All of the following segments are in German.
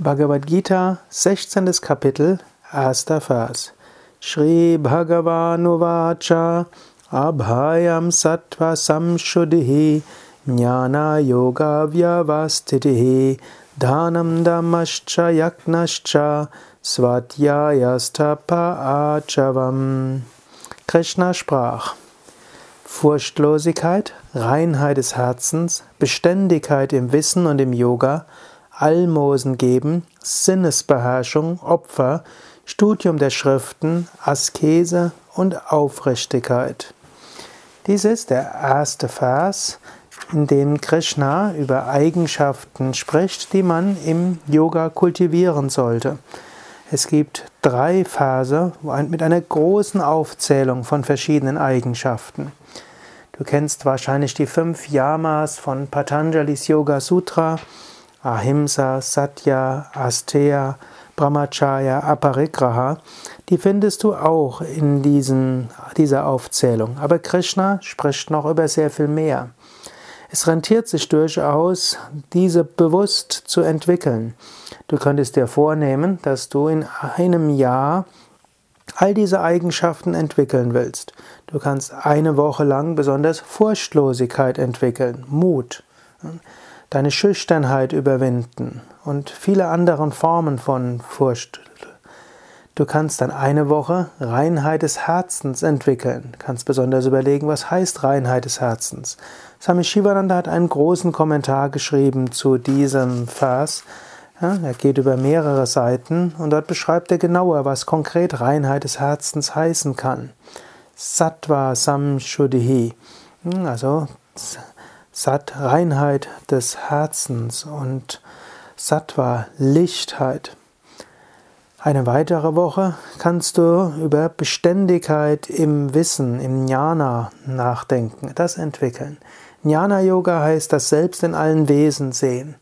Bhagavad Gita, 16. Kapitel, 1. Vers. Shri Bhagavan Abhayam Sattva Samshuddhi Jnana Yoga Vyavastitihi Dhanam Dhamascha Yaknascha Svatyayastapa Achavam Krishna sprach Furchtlosigkeit, Reinheit des Herzens, Beständigkeit im Wissen und im Yoga, Almosen geben, Sinnesbeherrschung, Opfer, Studium der Schriften, Askese und Aufrichtigkeit. Dies ist der erste Vers, in dem Krishna über Eigenschaften spricht, die man im Yoga kultivieren sollte. Es gibt drei Verse mit einer großen Aufzählung von verschiedenen Eigenschaften. Du kennst wahrscheinlich die fünf Yamas von Patanjalis Yoga Sutra, Ahimsa, Satya, Asteya, Brahmacharya, Aparigraha. Die findest du auch in diesen, dieser Aufzählung. Aber Krishna spricht noch über sehr viel mehr. Es rentiert sich durchaus, diese bewusst zu entwickeln. Du könntest dir vornehmen, dass du in einem Jahr all diese Eigenschaften entwickeln willst. Du kannst eine Woche lang besonders Furchtlosigkeit entwickeln, Mut, deine Schüchternheit überwinden und viele andere Formen von Furcht. Du kannst dann eine Woche Reinheit des Herzens entwickeln. Du kannst besonders überlegen, was heißt Reinheit des Herzens. Swami Shivananda hat einen großen Kommentar geschrieben zu diesem Vers. Ja, er geht über mehrere Seiten und dort beschreibt er genauer, was konkret Reinheit des Herzens heißen kann. Sattva Samshuddhi, hm, also Sat, Reinheit des Herzens und Sattva, Lichtheit. Eine weitere Woche kannst du über Beständigkeit im Wissen, im Jnana nachdenken, das entwickeln. Jnana Yoga heißt das Selbst in allen Wesen sehen.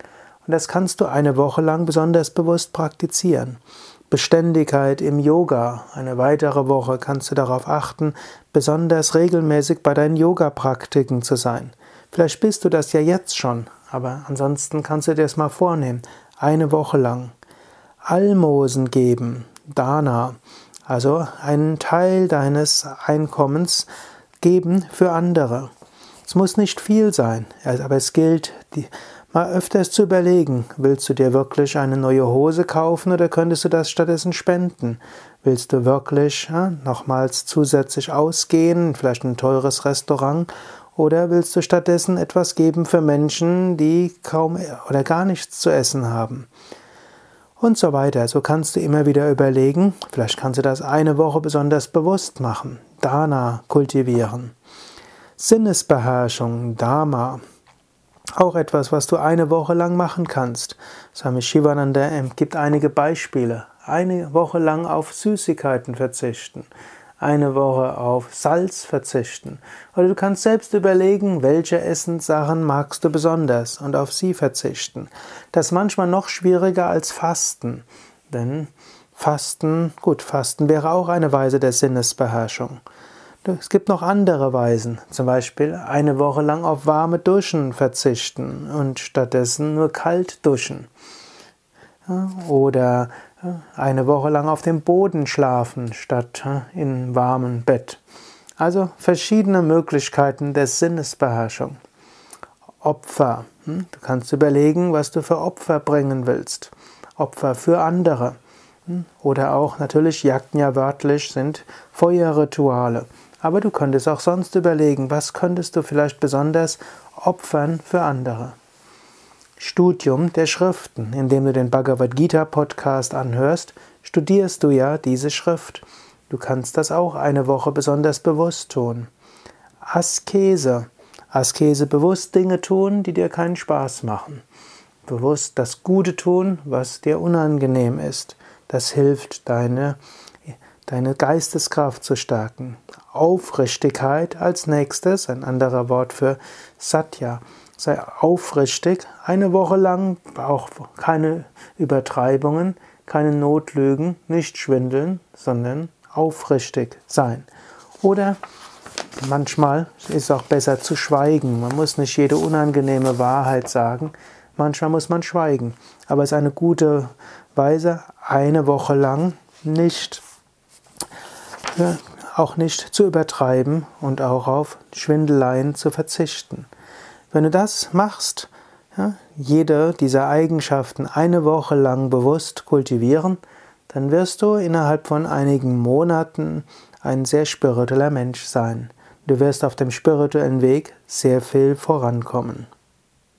Und das kannst du eine Woche lang besonders bewusst praktizieren. Beständigkeit im Yoga. Eine weitere Woche kannst du darauf achten, besonders regelmäßig bei deinen Yoga-Praktiken zu sein. Vielleicht bist du das ja jetzt schon, aber ansonsten kannst du dir das mal vornehmen. Eine Woche lang. Almosen geben, Dana, also einen Teil deines Einkommens geben für andere. Es muss nicht viel sein, aber es gilt, die, mal öfters zu überlegen, willst du dir wirklich eine neue Hose kaufen oder könntest du das stattdessen spenden? Willst du wirklich ja, nochmals zusätzlich ausgehen, vielleicht ein teures Restaurant oder willst du stattdessen etwas geben für Menschen, die kaum oder gar nichts zu essen haben? Und so weiter. So kannst du immer wieder überlegen, vielleicht kannst du das eine Woche besonders bewusst machen, Dana kultivieren. Sinnesbeherrschung, Dharma. Auch etwas, was du eine Woche lang machen kannst. Swami Shivananda gibt einige Beispiele. Eine Woche lang auf Süßigkeiten verzichten. Eine Woche auf Salz verzichten. Oder du kannst selbst überlegen, welche Essenssachen magst du besonders und auf sie verzichten. Das ist manchmal noch schwieriger als Fasten. Denn Fasten, gut, Fasten wäre auch eine Weise der Sinnesbeherrschung. Es gibt noch andere Weisen, zum Beispiel eine Woche lang auf warme Duschen verzichten und stattdessen nur kalt duschen. Oder eine Woche lang auf dem Boden schlafen statt in warmem Bett. Also verschiedene Möglichkeiten der Sinnesbeherrschung. Opfer. Hm? Du kannst überlegen, was du für Opfer bringen willst. Opfer für andere. Hm? Oder auch natürlich Yajna wörtlich sind Feuerrituale. Aber du könntest auch sonst überlegen, was könntest du vielleicht besonders opfern für andere. Studium der Schriften. Indem du den Bhagavad Gita Podcast anhörst, studierst du ja diese Schrift. Du kannst das auch eine Woche besonders bewusst tun. Askese. Askese bewusst Dinge tun, die dir keinen Spaß machen. Bewusst das Gute tun, was dir unangenehm ist. Das hilft deine deine Geisteskraft zu stärken. Aufrichtigkeit als nächstes, ein anderer Wort für Satya. Sei aufrichtig, eine Woche lang, auch keine Übertreibungen, keine Notlügen, nicht schwindeln, sondern aufrichtig sein. Oder manchmal ist es auch besser zu schweigen. Man muss nicht jede unangenehme Wahrheit sagen. manchmal muss man schweigen. Aber es ist eine gute Weise, eine Woche lang nicht, ja, auch nicht zu übertreiben und auch auf Schwindeleien zu verzichten. Wenn du das machst, ja, jede dieser Eigenschaften eine Woche lang bewusst kultivieren, dann wirst du innerhalb von einigen Monaten ein sehr spiritueller Mensch sein. Du wirst auf dem spirituellen Weg sehr viel vorankommen.